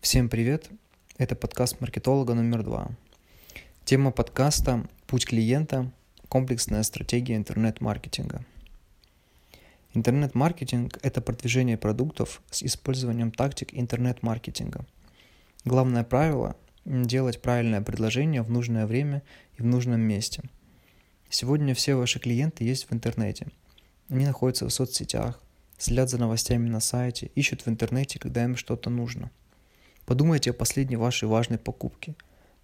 Всем привет! Это подкаст маркетолога номер два. Тема подкаста «Путь клиента. Комплексная стратегия интернет-маркетинга». Интернет-маркетинг – это продвижение продуктов с использованием тактик интернет-маркетинга. Главное правило – делать правильное предложение в нужное время и в нужном месте. Сегодня все ваши клиенты есть в интернете. Они находятся в соцсетях, следят за новостями на сайте, ищут в интернете, когда им что-то нужно. Подумайте о последней вашей важной покупке.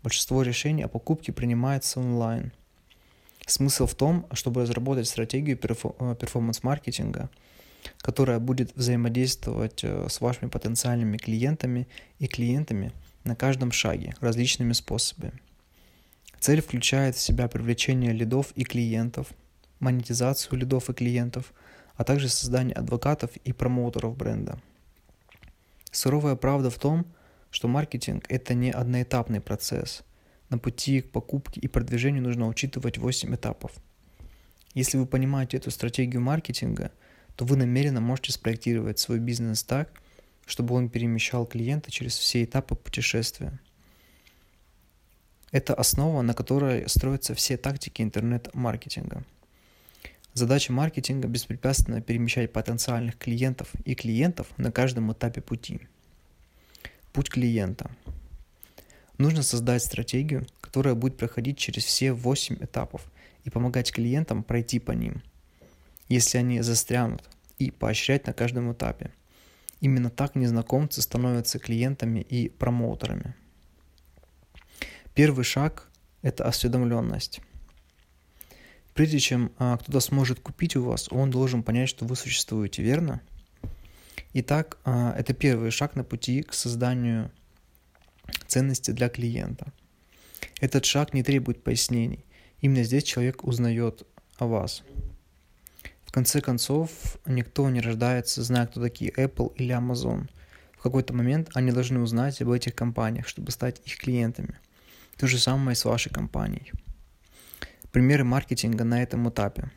Большинство решений о покупке принимается онлайн. Смысл в том, чтобы разработать стратегию э, перформанс-маркетинга, которая будет взаимодействовать э, с вашими потенциальными клиентами и клиентами на каждом шаге различными способами. Цель включает в себя привлечение лидов и клиентов, монетизацию лидов и клиентов – а также создание адвокатов и промоутеров бренда. Суровая правда в том, что маркетинг – это не одноэтапный процесс. На пути к покупке и продвижению нужно учитывать 8 этапов. Если вы понимаете эту стратегию маркетинга, то вы намеренно можете спроектировать свой бизнес так, чтобы он перемещал клиента через все этапы путешествия. Это основа, на которой строятся все тактики интернет-маркетинга – Задача маркетинга – беспрепятственно перемещать потенциальных клиентов и клиентов на каждом этапе пути. Путь клиента. Нужно создать стратегию, которая будет проходить через все 8 этапов и помогать клиентам пройти по ним, если они застрянут, и поощрять на каждом этапе. Именно так незнакомцы становятся клиентами и промоутерами. Первый шаг – это осведомленность. Прежде чем а, кто-то сможет купить у вас, он должен понять, что вы существуете, верно? Итак, а, это первый шаг на пути к созданию ценности для клиента. Этот шаг не требует пояснений. Именно здесь человек узнает о вас. В конце концов, никто не рождается, зная, кто такие Apple или Amazon. В какой-то момент они должны узнать об этих компаниях, чтобы стать их клиентами. То же самое и с вашей компанией. Примеры маркетинга на этом этапе.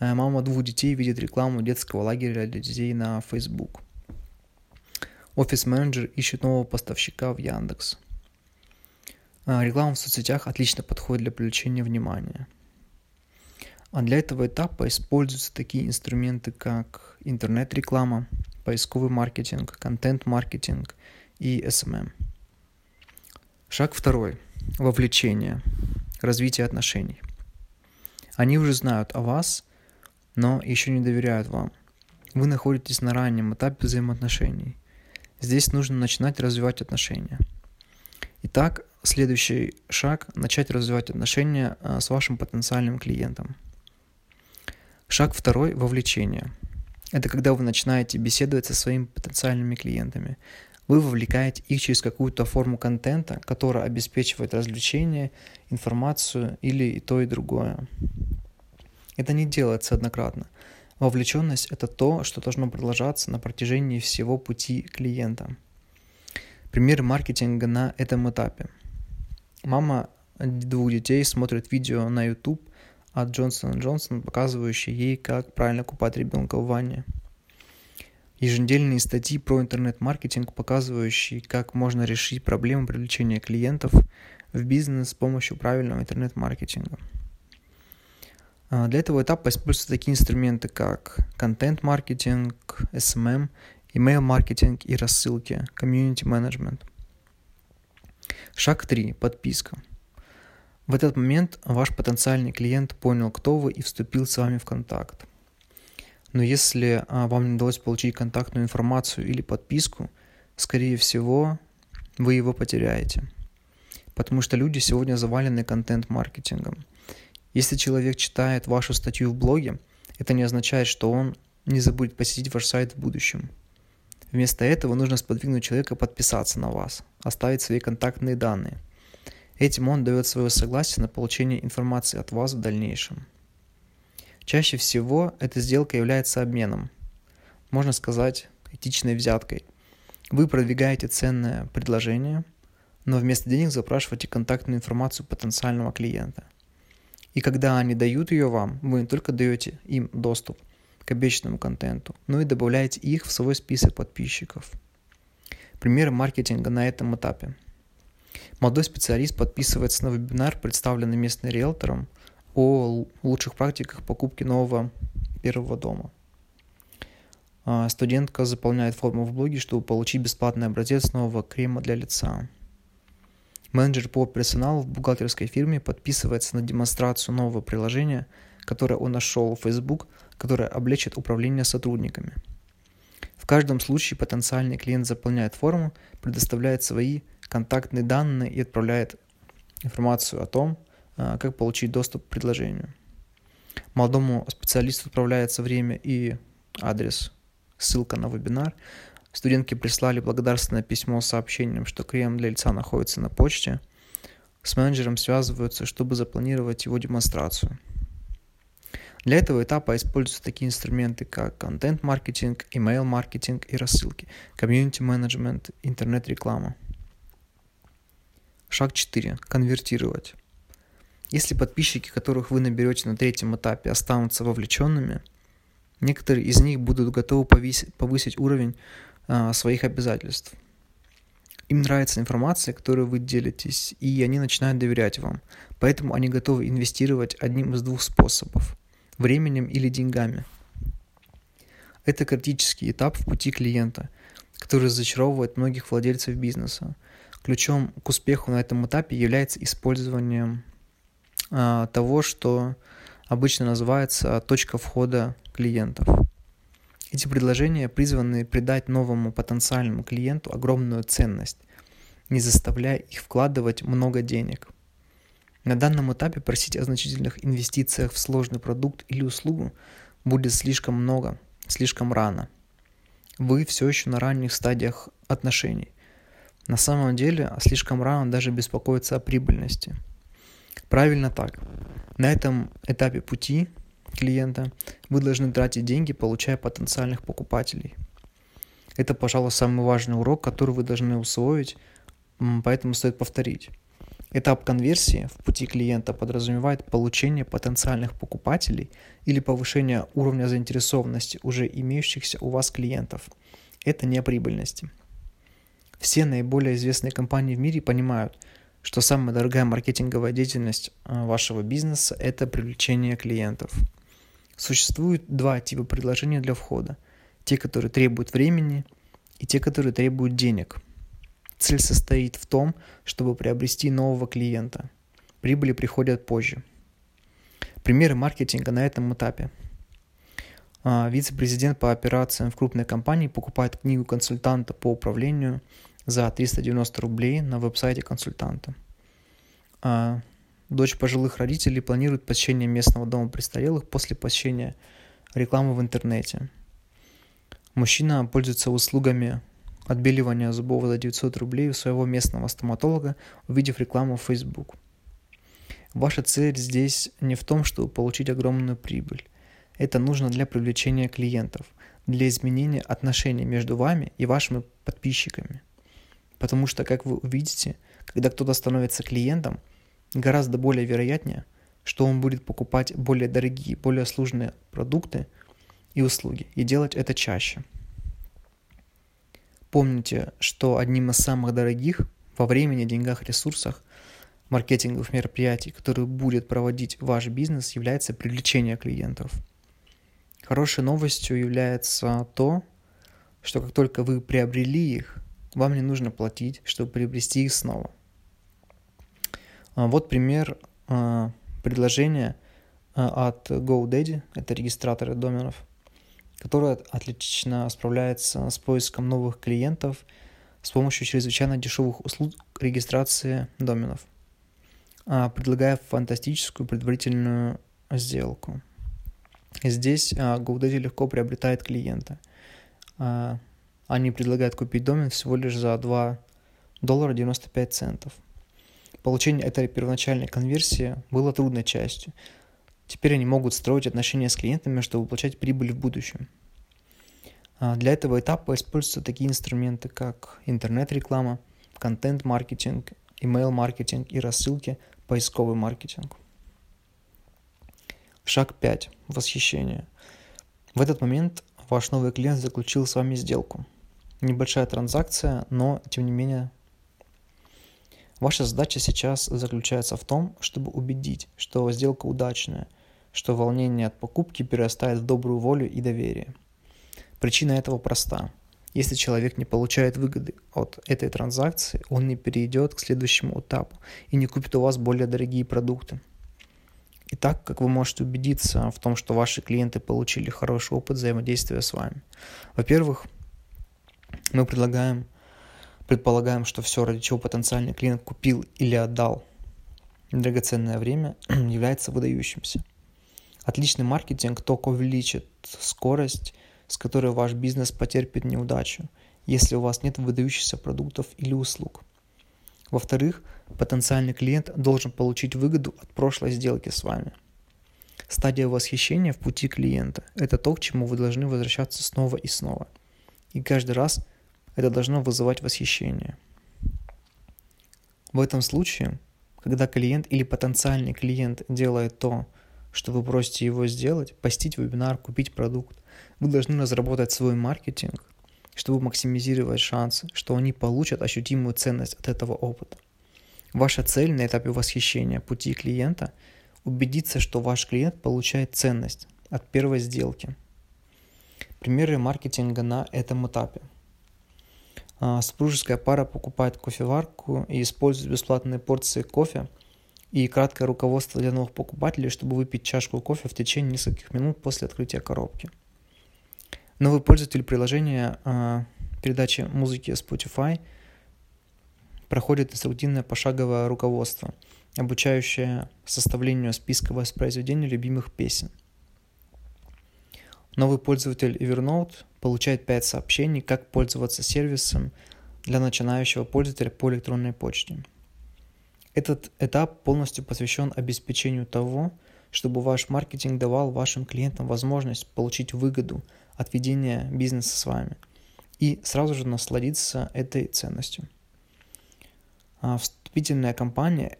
Э, мама двух детей видит рекламу детского лагеря для детей на Facebook. Офис-менеджер ищет нового поставщика в Яндекс. Э, реклама в соцсетях отлично подходит для привлечения внимания. А для этого этапа используются такие инструменты, как интернет-реклама, поисковый маркетинг, контент-маркетинг и SMM. Шаг второй. Вовлечение развития отношений. Они уже знают о вас, но еще не доверяют вам. Вы находитесь на раннем этапе взаимоотношений. Здесь нужно начинать развивать отношения. Итак, следующий шаг – начать развивать отношения а, с вашим потенциальным клиентом. Шаг второй – вовлечение. Это когда вы начинаете беседовать со своими потенциальными клиентами. Вы вовлекаете их через какую-то форму контента, которая обеспечивает развлечение, информацию или и то, и другое. Это не делается однократно. Вовлеченность – это то, что должно продолжаться на протяжении всего пути клиента. Пример маркетинга на этом этапе. Мама двух детей смотрит видео на YouTube от Johnson Johnson, показывающее ей, как правильно купать ребенка в ванне – еженедельные статьи про интернет-маркетинг, показывающие, как можно решить проблему привлечения клиентов в бизнес с помощью правильного интернет-маркетинга. А, для этого этапа используются такие инструменты, как контент-маркетинг, SMM, email-маркетинг и рассылки, management. Шаг 3. Подписка. В этот момент ваш потенциальный клиент понял, кто вы и вступил с вами в контакт. Но если а, вам не удалось получить контактную информацию или подписку, скорее всего, вы его потеряете. Потому что люди сегодня завалены контент-маркетингом. Если человек читает вашу статью в блоге, это не означает, что он не забудет посетить ваш сайт в будущем. Вместо этого нужно сподвигнуть человека подписаться на вас, оставить свои контактные данные. Этим он дает свое согласие на получение информации от вас в дальнейшем. Чаще всего эта сделка является обменом, можно сказать, этичной взяткой. Вы продвигаете ценное предложение, но вместо денег запрашиваете контактную информацию потенциального клиента. И когда они дают ее вам, вы не только даете им доступ к обещанному контенту, но и добавляете их в свой список подписчиков. Примеры маркетинга на этом этапе. Молодой специалист подписывается на вебинар, представленный местным риэлтором, о лучших практиках покупки нового первого дома. А, студентка заполняет форму в блоге, чтобы получить бесплатный образец нового крема для лица. Менеджер по персоналу в бухгалтерской фирме подписывается на демонстрацию нового приложения, которое он нашел в Facebook, которое облегчит управление сотрудниками. В каждом случае потенциальный клиент заполняет форму, предоставляет свои контактные данные и отправляет информацию о том, а, как получить доступ к предложению. Молодому специалисту отправляется время и адрес, ссылка на вебинар. Студентки прислали благодарственное письмо с сообщением, что крем для лица находится на почте. С менеджером связываются, чтобы запланировать его демонстрацию. Для этого этапа используются такие инструменты, как контент-маркетинг, email-маркетинг и рассылки, комьюнити-менеджмент, интернет-реклама. Шаг 4. Конвертировать. Если подписчики, которых вы наберете на третьем этапе, останутся вовлеченными, некоторые из них будут готовы повысить, повысить уровень своих обязательств. Им нравится информация, которой вы делитесь, и они начинают доверять вам. Поэтому они готовы инвестировать одним из двух способов – временем или деньгами. Это критический этап в пути клиента, который зачаровывает многих владельцев бизнеса. Ключом к успеху на этом этапе является использование а, того, что обычно называется точка входа клиентов. Эти предложения призваны придать новому потенциальному клиенту огромную ценность, не заставляя их вкладывать много денег. На данном этапе просить о значительных инвестициях в сложный продукт или услугу будет слишком много, слишком рано. Вы все еще на ранних стадиях отношений. На самом деле слишком рано даже беспокоиться о прибыльности – Правильно так. На этом этапе пути клиента вы должны тратить деньги, получая потенциальных покупателей. Это, пожалуй, самый важный урок, который вы должны усвоить, поэтому стоит повторить. Этап конверсии в пути клиента подразумевает получение потенциальных покупателей или повышение уровня заинтересованности уже имеющихся у вас клиентов. Это не о прибыльности. Все наиболее известные компании в мире понимают, что самая дорогая маркетинговая деятельность э, вашего бизнеса – это привлечение клиентов. Существует два типа предложений для входа. Те, которые требуют времени, и те, которые требуют денег. Цель состоит в том, чтобы приобрести нового клиента. Прибыли приходят позже. Примеры маркетинга на этом этапе. А, вице-президент по операциям в крупной компании покупает книгу консультанта по управлению – за 390 рублей на веб-сайте консультанта. Дочь пожилых родителей планирует посещение местного дома престарелых после посещения рекламы в интернете. Мужчина пользуется услугами отбеливания зубов за 900 рублей у своего местного стоматолога, увидев рекламу в Facebook. Ваша цель здесь не в том, чтобы получить огромную прибыль. Это нужно для привлечения клиентов, для изменения отношений между вами и вашими подписчиками. Потому что, как вы увидите, когда кто-то становится клиентом, гораздо более вероятнее, что он будет покупать более дорогие, более сложные продукты и услуги, и делать это чаще. Помните, что одним из самых дорогих во времени, деньгах, ресурсах маркетинговых мероприятий, которые будет проводить ваш бизнес, является привлечение клиентов. Хорошей новостью является то, что как только вы приобрели их, вам не нужно платить, чтобы приобрести их снова. А, вот пример а, предложения а, от GoDaddy, это регистраторы доменов, который отлично справляется с поиском новых клиентов с помощью чрезвычайно дешевых услуг регистрации доменов, предлагая фантастическую предварительную сделку. Здесь GoDaddy легко приобретает клиента. Они предлагают купить домен всего лишь за 2 доллара 95 центов. Получение этой первоначальной конверсии было трудной частью. Теперь они могут строить отношения с клиентами, чтобы получать прибыль в будущем. А для этого этапа используются такие инструменты, как интернет-реклама, контент-маркетинг, email-маркетинг и рассылки, поисковый маркетинг. Шаг 5. Восхищение. В этот момент ваш новый клиент заключил с вами сделку – Небольшая транзакция, но тем не менее Ваша задача сейчас заключается в том, чтобы убедить, что сделка удачная, что волнение от покупки перерастает в добрую волю и доверие. Причина этого проста. Если человек не получает выгоды от этой транзакции, он не перейдет к следующему этапу и не купит у вас более дорогие продукты. Итак, как вы можете убедиться в том, что ваши клиенты получили хороший опыт взаимодействия с вами? Во-первых, мы предлагаем предполагаем, что все, ради чего потенциальный клиент купил или отдал драгоценное время, является выдающимся. Отличный маркетинг только увеличит скорость, с которой ваш бизнес потерпит неудачу, если у вас нет выдающихся продуктов или услуг. Во-вторых, потенциальный клиент должен получить выгоду от прошлой сделки с вами. Стадия восхищения в пути клиента – это то, к чему вы должны возвращаться снова и снова. И каждый раз – это должно вызывать восхищение. В этом случае, когда клиент или потенциальный клиент делает то, что вы просите его сделать, постить вебинар, купить продукт, вы должны разработать свой маркетинг, чтобы максимизировать шансы, что они получат ощутимую ценность от этого опыта. Ваша цель на этапе восхищения пути клиента – убедиться, что ваш клиент получает ценность от первой сделки. Примеры маркетинга на этом этапе – супружеская пара покупает кофеварку и использует бесплатные порции кофе и краткое руководство для новых покупателей, чтобы выпить чашку кофе в течение нескольких минут после открытия коробки. Новый пользователь приложения э, передачи музыки Spotify проходит инструктивное пошаговое руководство, обучающее составлению списка воспроизведения любимых песен – Новый пользователь Evernote получает 5 сообщений, как пользоваться сервисом для начинающего пользователя по электронной почте. Этот этап полностью посвящен обеспечению того, чтобы ваш маркетинг давал вашим клиентам возможность получить выгоду от ведения бизнеса с вами и сразу же насладиться этой ценностью. А вступительная кампания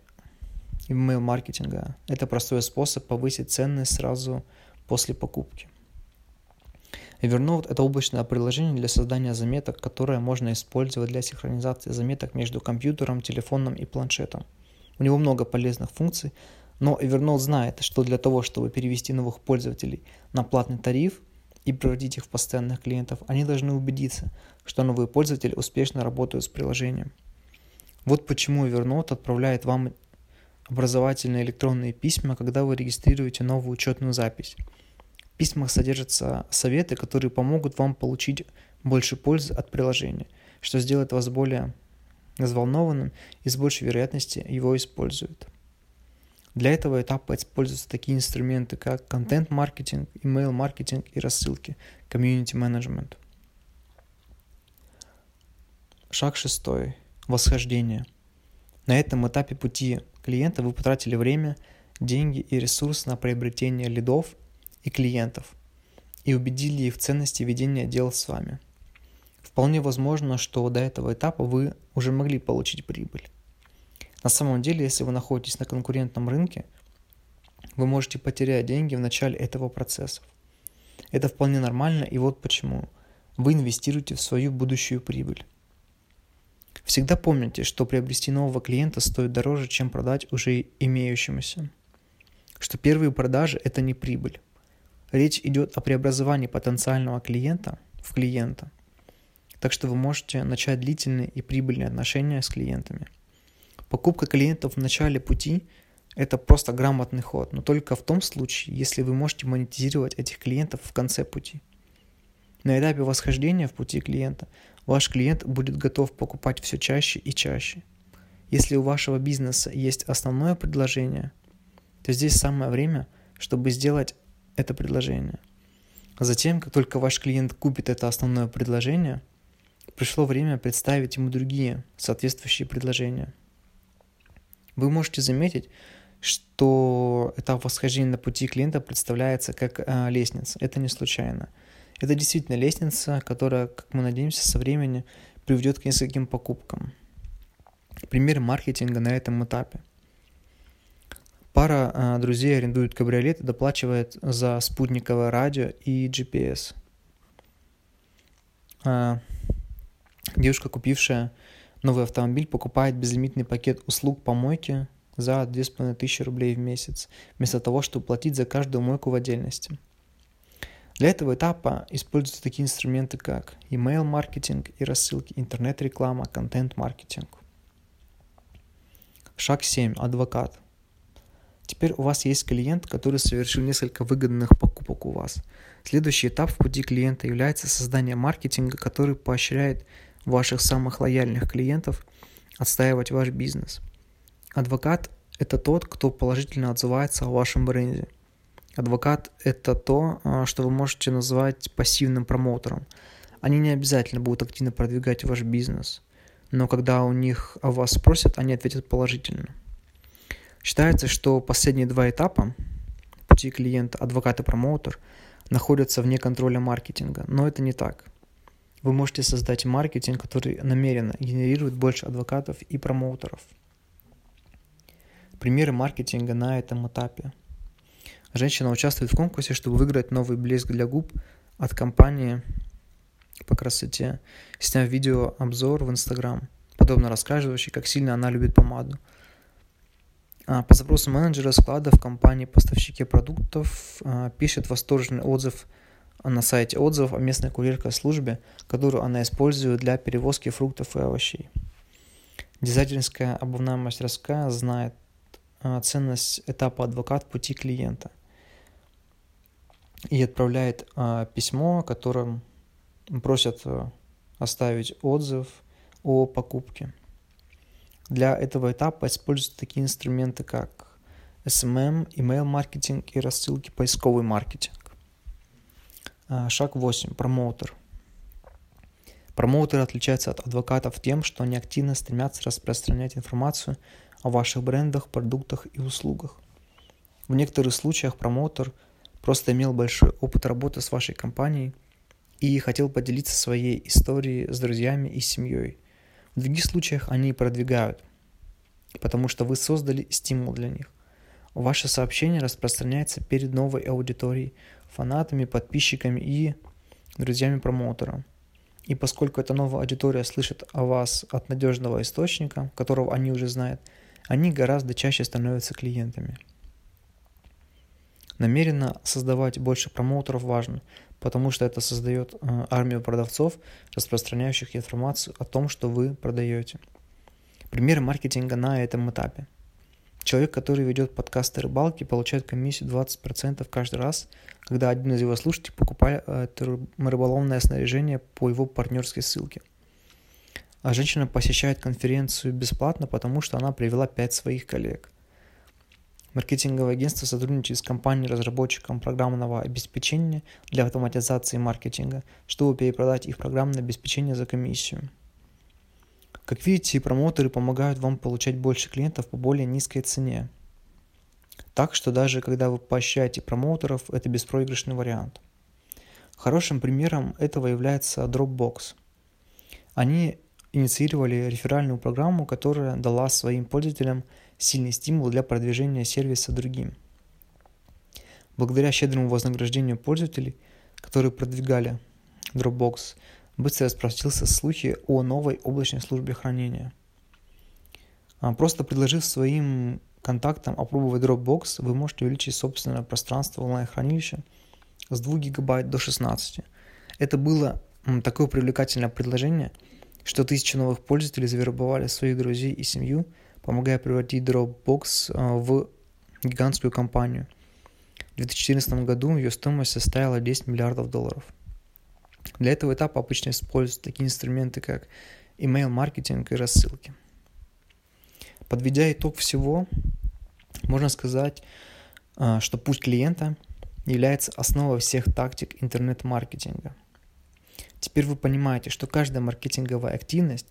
email-маркетинга – это простой способ повысить ценность сразу после покупки – Evernote – это облачное приложение для создания заметок, которое можно использовать для синхронизации заметок между компьютером, телефоном и планшетом. У него много полезных функций, но Evernote знает, что для того, чтобы перевести новых пользователей на платный тариф и превратить их в постоянных клиентов, они должны убедиться, что новые пользователи успешно работают с приложением. Вот почему Evernote отправляет вам образовательные электронные письма, когда вы регистрируете новую учетную запись – письмах содержатся советы, которые помогут вам получить больше пользы от приложения, что сделает вас более взволнованным и с большей вероятностью его используют. Для этого этапа используются такие инструменты, как контент-маркетинг, email-маркетинг и рассылки, management. Шаг шестой. Восхождение. На этом этапе пути клиента вы потратили время, деньги и ресурс на приобретение лидов – и клиентов и убедили их в ценности ведения дел с вами. Вполне возможно, что до этого этапа вы уже могли получить прибыль. На самом деле, если вы находитесь на конкурентном рынке, вы можете потерять деньги в начале этого процесса. Это вполне нормально, и вот почему. Вы инвестируете в свою будущую прибыль. Всегда помните, что приобрести нового клиента стоит дороже, чем продать уже имеющемуся. Что первые продажи – это не прибыль. Речь идет о преобразовании потенциального клиента в клиента. Так что вы можете начать длительные и прибыльные отношения с клиентами. Покупка клиентов в начале пути – это просто грамотный ход, но только в том случае, если вы можете монетизировать этих клиентов в конце пути. На этапе восхождения в пути клиента ваш клиент будет готов покупать все чаще и чаще. Если у вашего бизнеса есть основное предложение, то здесь самое время, чтобы сделать это предложение. Затем, как только ваш клиент купит это основное предложение, пришло время представить ему другие соответствующие предложения. Вы можете заметить, что этап восхождения на пути клиента представляется как э, лестница. Это не случайно. Это действительно лестница, которая, как мы надеемся, со временем приведет к нескольким покупкам. Пример маркетинга на этом этапе. Пара а, друзей арендует кабриолет и доплачивает за спутниковое радио и GPS. А, Девушка, купившая новый автомобиль, покупает безлимитный пакет услуг помойки за 2500 рублей в месяц, вместо того, чтобы платить за каждую мойку в отдельности. Для этого этапа используются такие инструменты, как email-маркетинг и рассылки, интернет-реклама, контент-маркетинг. Шаг 7. Адвокат. Теперь у вас есть клиент, который совершил несколько выгодных покупок у вас. Следующий этап в пути клиента является создание маркетинга, который поощряет ваших самых лояльных клиентов отстаивать ваш бизнес. Адвокат – это тот, кто положительно отзывается о вашем бренде. Адвокат – это то, а, что вы можете назвать пассивным промоутером. Они не обязательно будут активно продвигать ваш бизнес, но когда у них о вас спросят, они ответят положительно. Считается, что последние два этапа пути клиента, адвокат и промоутер, находятся вне контроля маркетинга, но это не так – вы можете создать маркетинг, который намеренно генерирует больше адвокатов и промоутеров. Примеры маркетинга на этом этапе. Женщина участвует в конкурсе, чтобы выиграть новый блеск для губ от компании по красоте, сняв видеообзор в Инстаграм, подобно рассказывающий, как сильно она любит помаду. А по запросу менеджера склада в компании поставщики продуктов а, пишет восторженный отзыв на сайте отзывов о местной курьерской службе, которую она использует для перевозки фруктов и овощей. Дизайнерская обувная мастерская знает а, ценность этапа адвокат пути клиента и отправляет а, письмо, которым просят а, оставить отзыв о покупке. Для этого этапа используются такие инструменты, как SMM, email маркетинг и рассылки, поисковый маркетинг. А, шаг 8. Промоутер. Промоутеры отличаются от адвокатов тем, что они активно стремятся распространять информацию о ваших брендах, продуктах и услугах. В некоторых случаях промоутер просто имел большой опыт работы с вашей компанией и хотел поделиться своей историей с друзьями и семьей. В других случаях они продвигают, потому что вы создали стимул для них. Ваше сообщение распространяется перед новой аудиторией, фанатами, подписчиками и друзьями промоутера. И поскольку эта новая аудитория слышит о вас от надежного источника, которого они уже знают, они гораздо чаще становятся клиентами. Намеренно создавать больше промоутеров важно, потому что это создает э, армию продавцов, распространяющих информацию о том, что вы продаете. Примеры маркетинга на этом этапе – Человек, который ведет подкасты рыбалки, получает комиссию 20% каждый раз, когда один из его слушателей покупает рыболовное снаряжение по его партнерской ссылке. А женщина посещает конференцию бесплатно, потому что она привела 5 своих коллег. Маркетинговое агентство сотрудничает с компанией-разработчиком программного обеспечения для автоматизации маркетинга, чтобы перепродать их программное обеспечение за комиссию. Как видите, промоутеры помогают вам получать больше клиентов по более низкой цене. Так что даже когда вы поощряете промоутеров, это беспроигрышный вариант. Хорошим примером этого является Dropbox. Они инициировали реферальную программу, которая дала своим пользователям сильный стимул для продвижения сервиса другим. Благодаря щедрому вознаграждению пользователей, которые продвигали Dropbox, быстро распространился слухи о новой облачной службе хранения. А, просто предложив своим контактам опробовать Dropbox, вы можете увеличить собственное пространство онлайн-хранилища с 2 гигабайт до 16. Это было такое привлекательное предложение, что тысячи новых пользователей завербовали своих друзей и семью, помогая превратить Dropbox а, в гигантскую компанию. В 2014 году ее стоимость составила 10 миллиардов долларов – для этого этапа обычно используются такие инструменты, как email-маркетинг и рассылки. Подведя итог всего, можно сказать, а, что путь клиента является основой всех тактик интернет-маркетинга. Теперь вы понимаете, что каждая маркетинговая активность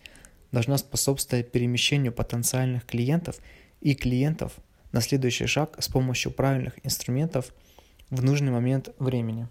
должна способствовать перемещению потенциальных клиентов и клиентов на следующий шаг с помощью правильных инструментов в нужный момент времени.